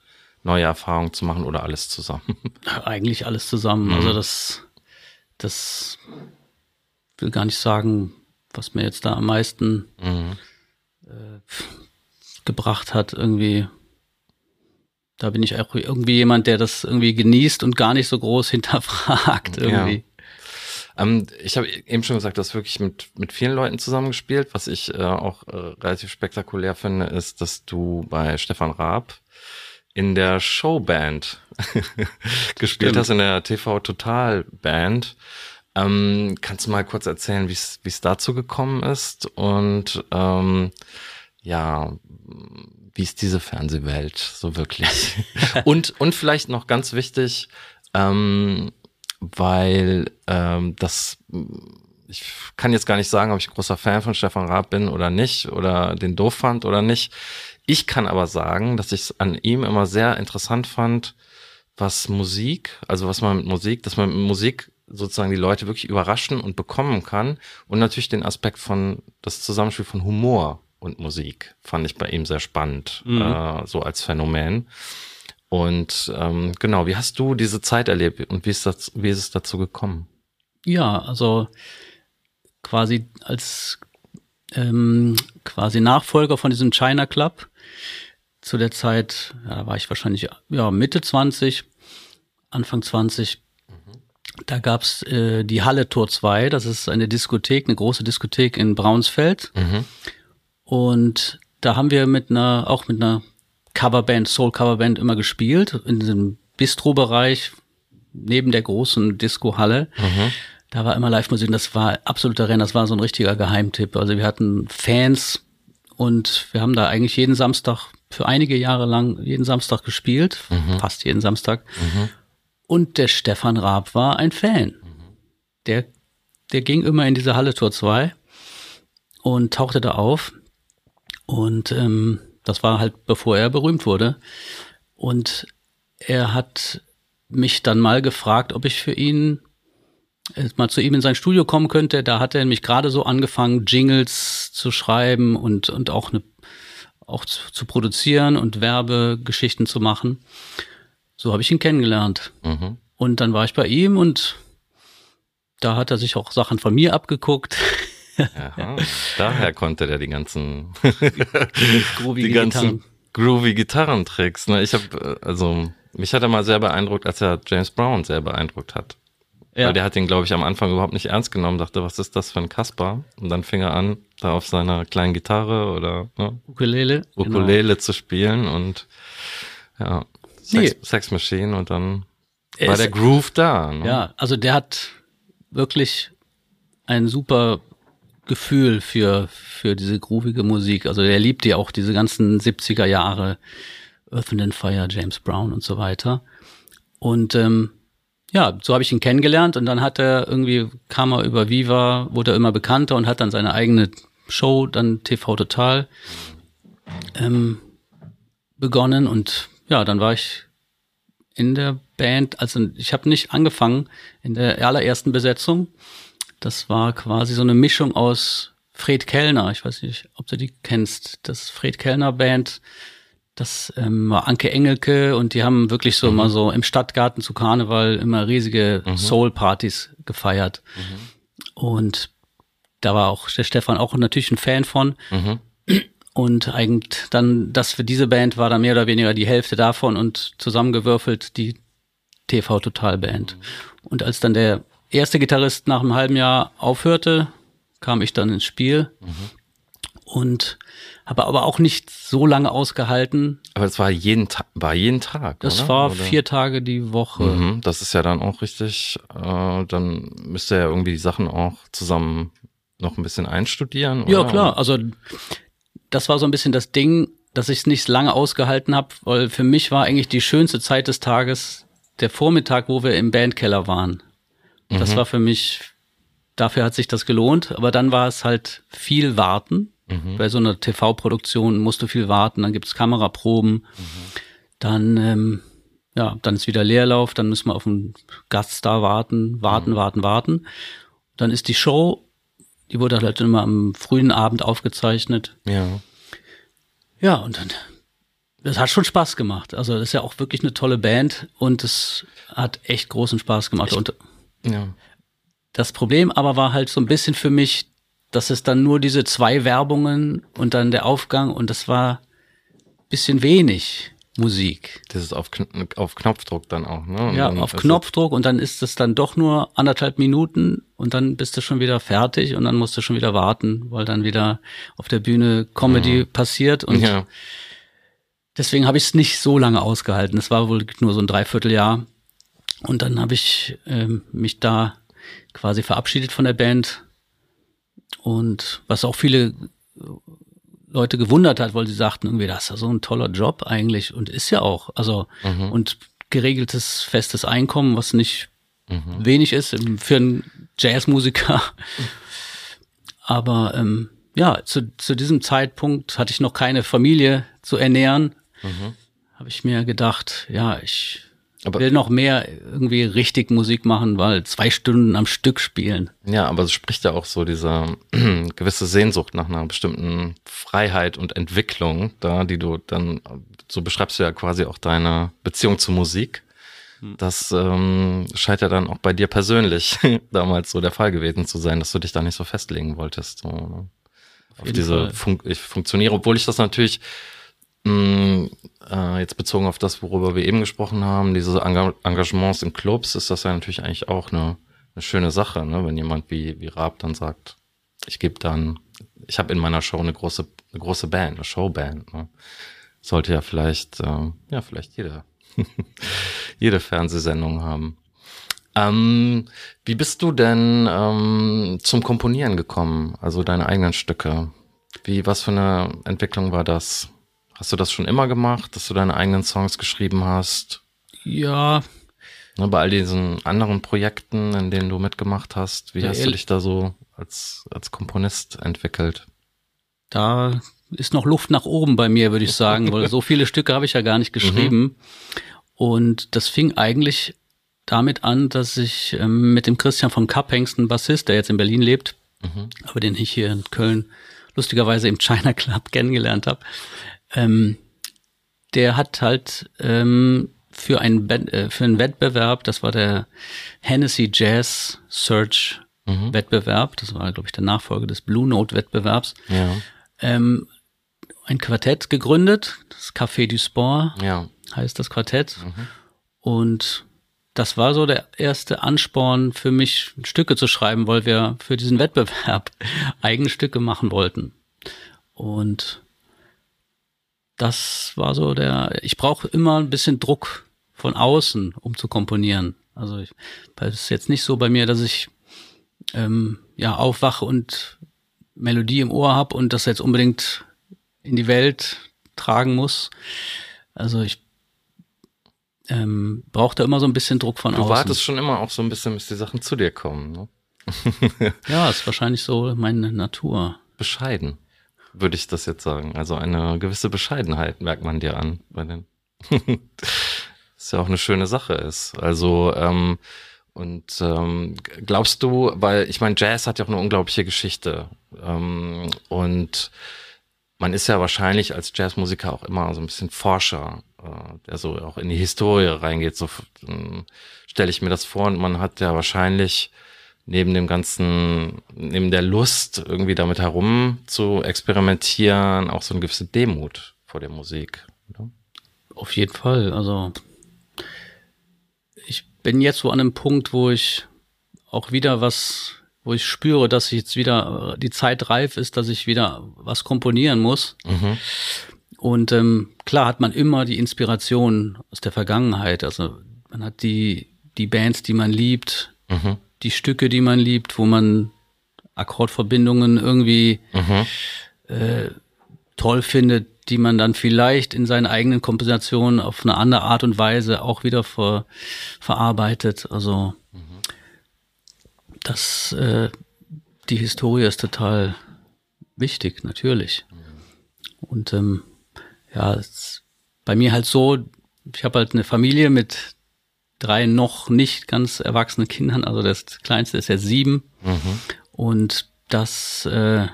neue Erfahrungen zu machen oder alles zusammen? Eigentlich alles zusammen. Mhm. Also das, das will gar nicht sagen, was mir jetzt da am meisten mhm. äh, gebracht hat. Irgendwie, da bin ich auch irgendwie jemand, der das irgendwie genießt und gar nicht so groß hinterfragt irgendwie. Ja. Ähm, ich habe eben schon gesagt, du hast wirklich mit, mit vielen Leuten zusammengespielt. Was ich äh, auch äh, relativ spektakulär finde, ist, dass du bei Stefan Raab in der Showband gespielt hast, in der TV Total Band. Ähm, kannst du mal kurz erzählen, wie es dazu gekommen ist und ähm, ja, wie ist diese Fernsehwelt so wirklich? und, und vielleicht noch ganz wichtig, ähm, weil ähm, das ich kann jetzt gar nicht sagen, ob ich großer Fan von Stefan Raab bin oder nicht oder den doof fand oder nicht. Ich kann aber sagen, dass ich es an ihm immer sehr interessant fand, was Musik, also was man mit Musik, dass man mit Musik sozusagen die Leute wirklich überraschen und bekommen kann. Und natürlich den Aspekt von das Zusammenspiel von Humor und Musik fand ich bei ihm sehr spannend, mhm. äh, so als Phänomen. Und ähm, genau, wie hast du diese Zeit erlebt und wie ist, das, wie ist es dazu gekommen? Ja, also quasi als ähm, quasi Nachfolger von diesem China Club. Zu der Zeit, ja, da war ich wahrscheinlich ja, Mitte 20, Anfang 20. Da gab's äh, die Halle Tor 2, das ist eine Diskothek, eine große Diskothek in Braunsfeld. Mhm. Und da haben wir mit einer, auch mit einer Coverband, Soul-Coverband immer gespielt, in diesem Bistro-Bereich, neben der großen Disco-Halle. Mhm. Da war immer Live-Musik und das war absoluter Renner, das war so ein richtiger Geheimtipp. Also wir hatten Fans und wir haben da eigentlich jeden Samstag, für einige Jahre lang, jeden Samstag gespielt, fast jeden Samstag. Und der Stefan Raab war ein Fan. Der, der ging immer in diese Halle Tor 2 und tauchte da auf. Und ähm, das war halt bevor er berühmt wurde. Und er hat mich dann mal gefragt, ob ich für ihn mal zu ihm in sein Studio kommen könnte. Da hat er nämlich gerade so angefangen, Jingles zu schreiben und, und auch eine, auch zu, zu produzieren und Werbegeschichten zu machen. So habe ich ihn kennengelernt. Mhm. Und dann war ich bei ihm und da hat er sich auch Sachen von mir abgeguckt. Aha. Daher konnte der die ganzen, Groovy die ganzen groovy Gitarrentricks. Ne? Ich habe, also mich hat er mal sehr beeindruckt, als er James Brown sehr beeindruckt hat. Ja. Weil der hat ihn, glaube ich, am Anfang überhaupt nicht ernst genommen, dachte, was ist das für ein Kasper? Und dann fing er an, da auf seiner kleinen Gitarre oder ne, Ukulele. genau. Ukulele zu spielen und ja, Sex, Nee. Sex Machine und dann Er war der Groove da. Ne? Ja, also der hat wirklich ein super Gefühl für, für diese groovige Musik. Also er liebt ja auch diese ganzen 70er Jahre, Earth and Fire, James Brown und so weiter. Und ähm, ja, so habe ich ihn kennengelernt und dann hat er irgendwie, kam er über Viva, wurde er immer bekannter und hat dann seine eigene Show, dann TV Total, ähm, begonnen und ja, dann war ich in der Band, also ich habe nicht angefangen in der allerersten Besetzung. Das war quasi so eine Mischung aus Fred Kellner, ich weiß nicht, ob du die kennst, das Fred Kellner Band, das ähm, war Anke Engelke und die haben wirklich so mal so im Stadtgarten zu Karneval immer riesige Soul-Partys gefeiert. Und da war auch der Stefan auch natürlich ein Fan von. Mhm. Und eigentlich dann, das für diese Band war dann mehr oder weniger die Hälfte davon und zusammengewürfelt die TV Total Band. Und als dann der erste Gitarrist nach einem halben Jahr aufhörte, kam ich dann ins Spiel und habe aber auch nicht so lange ausgehalten. Aber das war jeden Tag, war jeden Tag. Das oder? war Oder? vier Tage die Woche. Mhm, das ist ja dann auch richtig. Äh, dann müsst ihr ja irgendwie die Sachen auch zusammen noch ein bisschen einstudieren. Ja, oder? klar. Also das war so ein bisschen das Ding, dass ich es nicht lange ausgehalten habe, weil für mich war eigentlich die schönste Zeit des Tages der Vormittag, wo wir im Bandkeller waren. Das war für mich, dafür hat sich das gelohnt, aber dann war es halt viel Warten. Bei so einer TV-Produktion musst du viel warten, dann gibt's Kameraproben, dann, ähm, ja, dann ist wieder Leerlauf, dann müssen wir auf einen Gaststar warten, warten, warten, warten. Dann ist die Show, die wurde halt immer am frühen Abend aufgezeichnet. Ja. Ja, und dann, das hat schon Spaß gemacht. Also das ist ja auch wirklich eine tolle Band und es hat echt großen Spaß gemacht. und Ja. das Problem aber war halt so ein bisschen für mich, dass es dann nur diese zwei Werbungen und dann der Aufgang und das war ein bisschen wenig Musik. Das ist auf, Kn auf Knopfdruck dann auch, ne? Ja, auf Knopfdruck und dann ist es dann doch nur anderthalb Minuten und dann bist du schon wieder fertig und dann musst du schon wieder warten, weil dann wieder auf der Bühne Comedy passiert Es, und ja. deswegen habe ich es nicht so lange ausgehalten. Es war wohl nur so ein Dreivierteljahr. Und dann habe ich ähm, mich da quasi verabschiedet von der Band. Und was auch viele äh, Leute gewundert hat, weil sie sagten, irgendwie, das ist ja so ein toller Job eigentlich und ist ja auch. Also, und geregeltes, festes Einkommen, was nicht wenig ist im- für einen Jazzmusiker. Aber ähm, ja, zu, zu diesem Zeitpunkt hatte ich noch keine Familie zu ernähren. Habe ich mir gedacht, ja, ich Aber- will noch mehr irgendwie richtig Musik machen, weil zwei Stunden am Stück spielen. ja, aber es spricht ja auch so diese gewisse Sehnsucht nach einer bestimmten Freiheit und Entwicklung da, die du dann, so beschreibst du ja quasi auch deine Beziehung zur Musik. Hm. Das ähm, scheint ja dann auch bei dir persönlich damals so der Fall gewesen zu sein, dass du dich da nicht so festlegen wolltest. So, ne? Auf, Auf diese Fun ich funktioniere, obwohl ich das natürlich mh, mm, äh, jetzt bezogen auf das, worüber wir eben gesprochen haben, diese Engag Engagements in Clubs, ist das ja natürlich eigentlich auch eine, eine schöne Sache, ne? wenn jemand wie, wie Raab dann sagt, ich gebe dann, ich habe in meiner Show eine große, eine große Band, eine Showband. Ne? Sollte ja vielleicht, äh, ja, vielleicht jeder, jede Fernsehsendung haben. Ähm, wie bist du denn ähm, zum Komponieren gekommen? Also deine eigenen Stücke? Wie, was für eine Entwicklung war das? Hast du das schon immer gemacht, dass du deine eigenen Songs geschrieben hast? Ja. Ne, bei all diesen anderen Projekten, in denen du mitgemacht hast, wie ja, hast du dich da so als, als Komponist entwickelt? Da ist noch Luft nach oben bei mir, würde ich sagen, weil so viele Stücke habe ich ja gar nicht geschrieben. Mhm. Und das fing eigentlich damit an, dass ich ähm, mit dem Christian von Kapphengst, ein Bassist, der jetzt in Berlin lebt, mhm. aber den ich hier in Köln lustigerweise im China Club kennengelernt habe, ähm, der hat halt ähm, für, einen äh, für einen Wettbewerb, das war der Hennessy Jazz Search mhm. Wettbewerb, das war, glaube ich, der Nachfolger des Blue Note Wettbewerbs, ja. ähm, ein Quartett gegründet, das Café du Sport ja. heißt das Quartett. Mhm. Und das war so der erste Ansporn für mich, Stücke zu schreiben, weil wir für diesen Wettbewerb eigene Stücke machen wollten. Und das war so der, ich brauche immer ein bisschen Druck von außen, um zu komponieren. Also ich, es ist jetzt nicht so bei mir, dass ich ähm, ja aufwache und Melodie im Ohr habe und das jetzt unbedingt in die Welt tragen muss. Also ich ähm, braucht da immer so ein bisschen Druck von du außen. Du wartest schon immer auch so ein bisschen, bis die Sachen zu dir kommen. Ne? ja, ist wahrscheinlich so meine Natur. Bescheiden, würde ich das jetzt sagen. Also eine gewisse Bescheidenheit merkt man dir an bei den. ist ja auch eine schöne Sache ist. Also ähm, und ähm, glaubst du, weil ich meine, Jazz hat ja auch eine unglaubliche Geschichte ähm, und man ist ja wahrscheinlich als Jazzmusiker auch immer so ein bisschen Forscher, äh, der so auch in die Historie reingeht. So stelle ich mir das vor und man hat ja wahrscheinlich neben dem ganzen, neben der Lust irgendwie damit herum zu experimentieren, auch so eine gewisse Demut vor der Musik. Oder? Auf jeden Fall. Also ich bin jetzt so an einem Punkt, wo ich auch wieder was wo ich spüre, dass ich jetzt wieder die Zeit reif ist, dass ich wieder was komponieren muss. Mhm. Und ähm, klar hat man immer die Inspiration aus der Vergangenheit. Also man hat die, die Bands, die man liebt, mhm. Die Stücke, die man liebt, wo man Akkordverbindungen irgendwie mhm. äh, toll findet, die man dann vielleicht in seinen eigenen Kompositionen auf eine andere Art und Weise auch wieder ver, verarbeitet. Also das, äh, die Historie ist total wichtig, natürlich. Und ähm, ja, bei mir halt so, ich habe halt eine Familie mit drei noch nicht ganz erwachsenen Kindern, also das kleinste ist jetzt sieben. Mhm. Und das äh,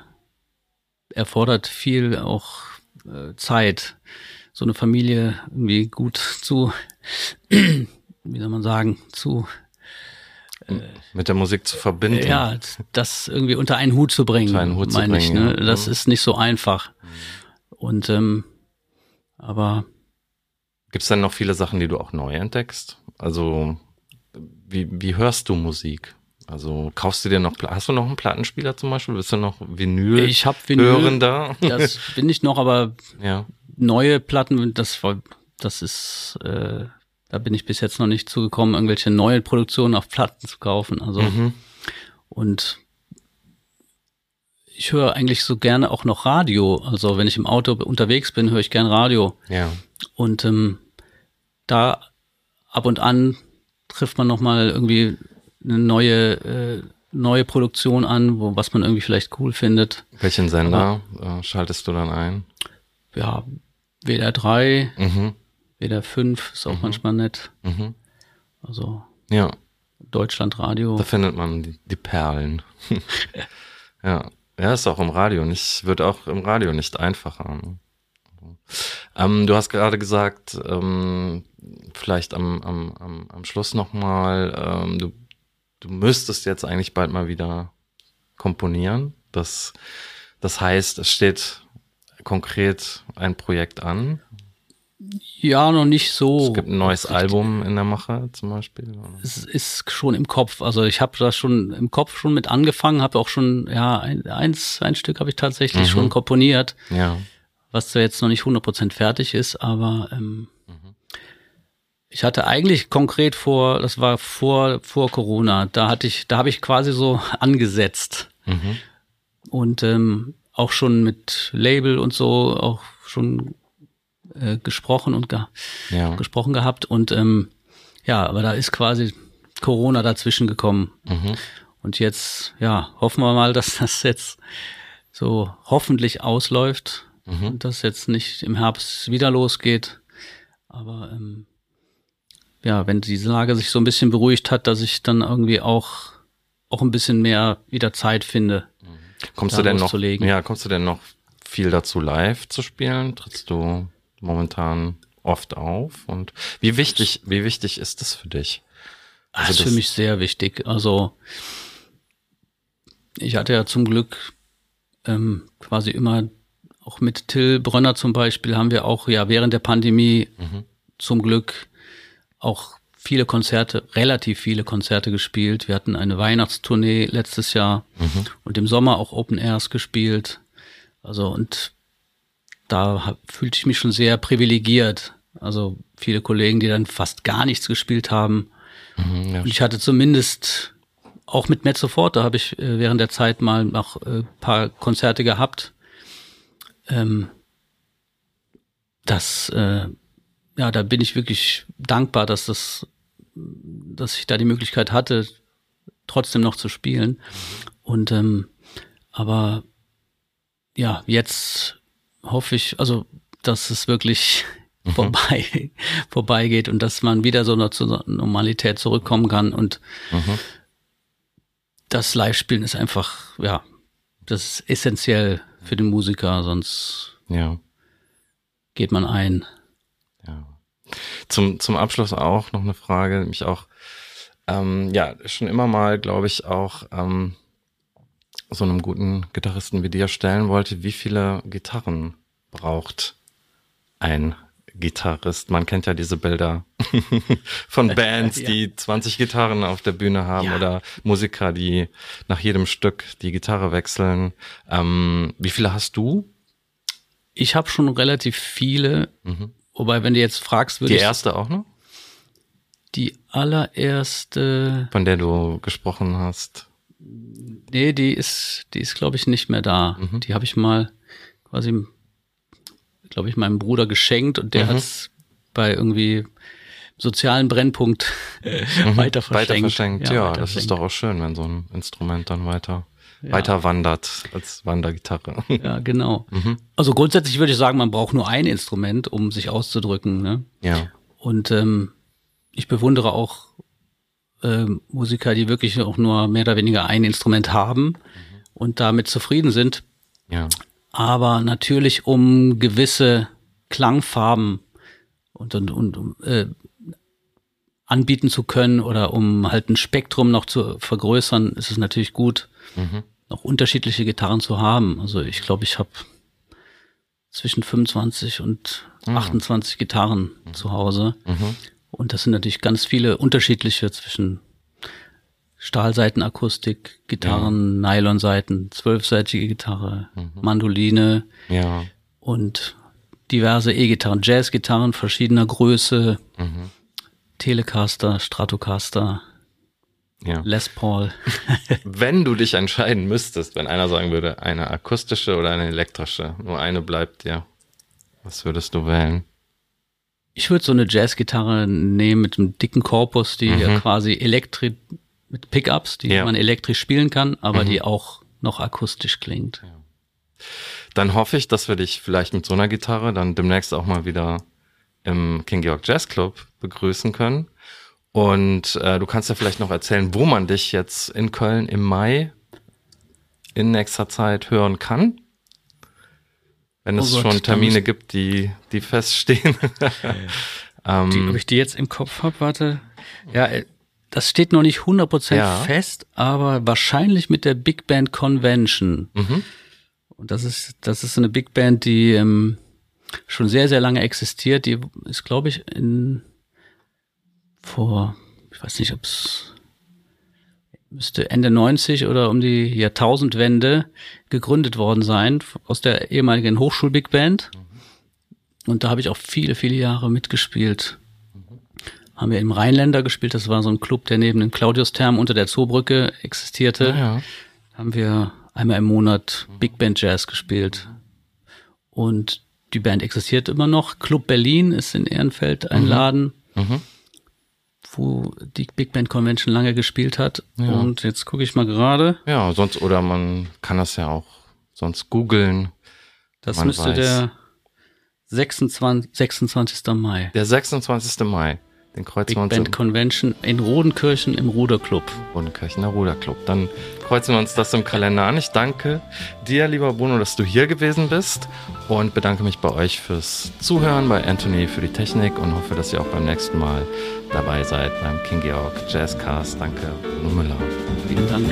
erfordert viel auch äh, Zeit, so eine Familie irgendwie gut zu, wie soll man sagen, zu mit der Musik zu verbinden. Ja, das irgendwie unter einen Hut zu bringen, unter einen Hut meine bringen, ich. Ne? Ja. Das mhm. ist nicht so einfach. Und ähm, aber gibt es dann noch viele Sachen, die du auch neu entdeckst? Also wie, wie hörst du Musik? Also kaufst du dir noch, hast du noch einen Plattenspieler zum Beispiel? Bist du noch Vinyl? Ich habe Vinyl. Hörender? Das bin ich noch, aber ja. neue Platten, das das ist äh, da bin ich bis jetzt noch nicht zugekommen, irgendwelche neue Produktionen auf Platten zu kaufen. Also mhm. und ich höre eigentlich so gerne auch noch Radio. Also wenn ich im Auto unterwegs bin, höre ich gern Radio. Ja. Und ähm, da ab und an trifft man noch mal irgendwie eine neue äh, neue Produktion an, wo was man irgendwie vielleicht cool findet. Welchen Sender Aber, äh, schaltest du dann ein? Ja, WDR 3. Mhm. WDR 5 ist auch mhm. manchmal nett. Mhm. Also ja. Deutschlandradio. Da findet man die, die Perlen. ja. Ja, ist auch im Radio nicht, wird auch im Radio nicht einfacher. Ne? Ähm, du hast gerade gesagt, ähm, vielleicht am, am, am, am Schluss nochmal, ähm, du, du müsstest jetzt eigentlich bald mal wieder komponieren. Das, das heißt, es steht konkret ein Projekt an. Ja, noch nicht so. Es gibt ein neues Album in der Mache zum Beispiel. Es ist schon im Kopf. Also ich habe da schon im Kopf schon mit angefangen, habe auch schon, ja, ein, eins, ein Stück habe ich tatsächlich mhm. schon komponiert. Ja. Was zwar jetzt noch nicht 100% fertig ist, aber ähm, mhm. ich hatte eigentlich konkret vor, das war vor, vor Corona, da hatte ich, da habe ich quasi so angesetzt. Mhm. Und ähm, auch schon mit Label und so, auch schon äh, gesprochen und ge ja. gesprochen gehabt. Und ähm, ja, aber da ist quasi Corona dazwischen gekommen. Mhm. Und jetzt, ja, hoffen wir mal, dass das jetzt so hoffentlich ausläuft mhm. und dass jetzt nicht im Herbst wieder losgeht. Aber ähm, ja, wenn diese Lage sich so ein bisschen beruhigt hat, dass ich dann irgendwie auch auch ein bisschen mehr wieder Zeit finde. Mhm. Kommst du denn noch? Ja, kommst du denn noch viel dazu live zu spielen? Trittst du momentan oft auf. Und wie wichtig, wie wichtig ist das für dich? Also das ist für mich sehr wichtig. Also ich hatte ja zum Glück ähm, quasi immer auch mit Till Brönner zum Beispiel haben wir auch ja während der Pandemie mhm. zum Glück auch viele Konzerte, relativ viele Konzerte gespielt. Wir hatten eine Weihnachtstournee letztes Jahr mhm. und im Sommer auch Open Airs gespielt. Also und da fühlte ich mich schon sehr privilegiert. Also viele Kollegen, die dann fast gar nichts gespielt haben. Mhm, ja. Und ich hatte zumindest auch mit Mezzo Forte habe ich äh, während der Zeit mal noch äh, paar Konzerte gehabt. Ähm, das, äh, ja, da bin ich wirklich dankbar, dass das, dass ich da die Möglichkeit hatte, trotzdem noch zu spielen. Und ähm, aber ja, jetzt hoffe ich, also, dass es wirklich mhm. vorbei, vorbeigeht und dass man wieder so noch zur Normalität zurückkommen kann und mhm. das Live-Spielen ist einfach, ja, das ist essentiell für den Musiker, sonst ja. geht man ein. Ja. Zum, zum Abschluss auch noch eine Frage, mich auch, ähm, ja, schon immer mal, glaube ich, auch ähm, so einem guten Gitarristen wie dir stellen wollte, wie viele Gitarren braucht ein Gitarrist. Man kennt ja diese Bilder von Bands, ja. die 20 Gitarren auf der Bühne haben ja. oder Musiker, die nach jedem Stück die Gitarre wechseln. Ähm, wie viele hast du? Ich habe schon relativ viele. Mhm. Wobei, wenn du jetzt fragst, würde ich. Die erste auch noch? Die allererste. Von der du gesprochen hast. Nee, die ist, die ist, glaube ich, nicht mehr da. Mhm. Die habe ich mal quasi glaube ich, meinem Bruder geschenkt und der mhm. hat es bei irgendwie sozialen Brennpunkt mhm. weiter verschenkt. Weiter verschenkt, ja, ja weiter das verschenkt. ist doch auch schön, wenn so ein Instrument dann weiter ja. weiter wandert als Wandergitarre. Ja, genau. Mhm. Also grundsätzlich würde ich sagen, man braucht nur ein Instrument, um sich auszudrücken. Ne? Ja. Und ähm, ich bewundere auch äh, Musiker, die wirklich auch nur mehr oder weniger ein Instrument haben mhm. und damit zufrieden sind. Ja aber natürlich um gewisse Klangfarben und, und, und äh, anbieten zu können oder um halt ein Spektrum noch zu vergrößern, ist es natürlich gut, mhm. noch unterschiedliche Gitarren zu haben. Also ich glaube, ich habe zwischen 25 und mhm. 28 Gitarren mhm. zu Hause. Mhm. Und das sind natürlich ganz viele unterschiedliche zwischen Stahlseitenakustik, Gitarren, ja. Nylonseiten, zwölfseitige Gitarre, mhm. Mandoline ja. und diverse E-Gitarren, Jazzgitarren verschiedener Größe, mhm. Telecaster, Stratocaster, ja. Les Paul. wenn du dich entscheiden müsstest, wenn einer sagen würde, eine akustische oder eine elektrische, nur eine bleibt dir, was würdest du wählen? Ich würde so eine Jazzgitarre nehmen mit einem dicken Korpus, die mhm. ja quasi elektri mit Pickups, die ja. man elektrisch spielen kann, aber mhm. die auch noch akustisch klingt. Ja. Dann hoffe ich, dass wir dich vielleicht mit so einer Gitarre dann demnächst auch mal wieder im King Georg Jazz Club begrüßen können. Und äh, du kannst ja vielleicht noch erzählen, wo man dich jetzt in Köln im Mai in nächster Zeit hören kann. Wenn es oh Gott, schon Termine gibt, die, die feststehen. ähm, die, ob ich die jetzt im Kopf habe, warte. Ja, äh, das steht noch nicht 100% ja. fest, aber wahrscheinlich mit der Big Band Convention. Mhm. Und das ist, das ist eine Big Band, die ähm, schon sehr, sehr lange existiert. Die ist, glaube ich, in vor, ich weiß nicht, ob es müsste Ende 90 oder um die Jahrtausendwende gegründet worden sein aus der ehemaligen Hochschul-Big Band. Und da habe ich auch viele, viele Jahre mitgespielt. Haben wir im Rheinländer gespielt, das war so ein Club, der neben dem Claudius-Therm unter der Zoobrücke existierte. Ja, ja. Haben wir einmal im Monat Big Band Jazz gespielt. Und die Band existiert immer noch. Club Berlin ist in Ehrenfeld ein mhm. Laden. Mhm wo die Big Band Convention lange gespielt hat. Ja. Und jetzt gucke ich mal gerade. Ja, sonst, oder man kann das ja auch sonst googeln. Das müsste weiß. der 26, 26. Mai. Der 26. Mai. Den kreuzen Big wir uns Band Convention in Rodenkirchen im Ruderclub. Rodenkirchener Ruderclub. Dann kreuzen wir uns das im Kalender an. Ich danke dir, lieber Bruno, dass du hier gewesen bist und bedanke mich bei euch fürs Zuhören, bei Anthony für die Technik und hoffe, dass ihr auch beim nächsten Mal dabei seid beim King Georg Jazzcast. Danke, Bruno Müller. Vielen Dank.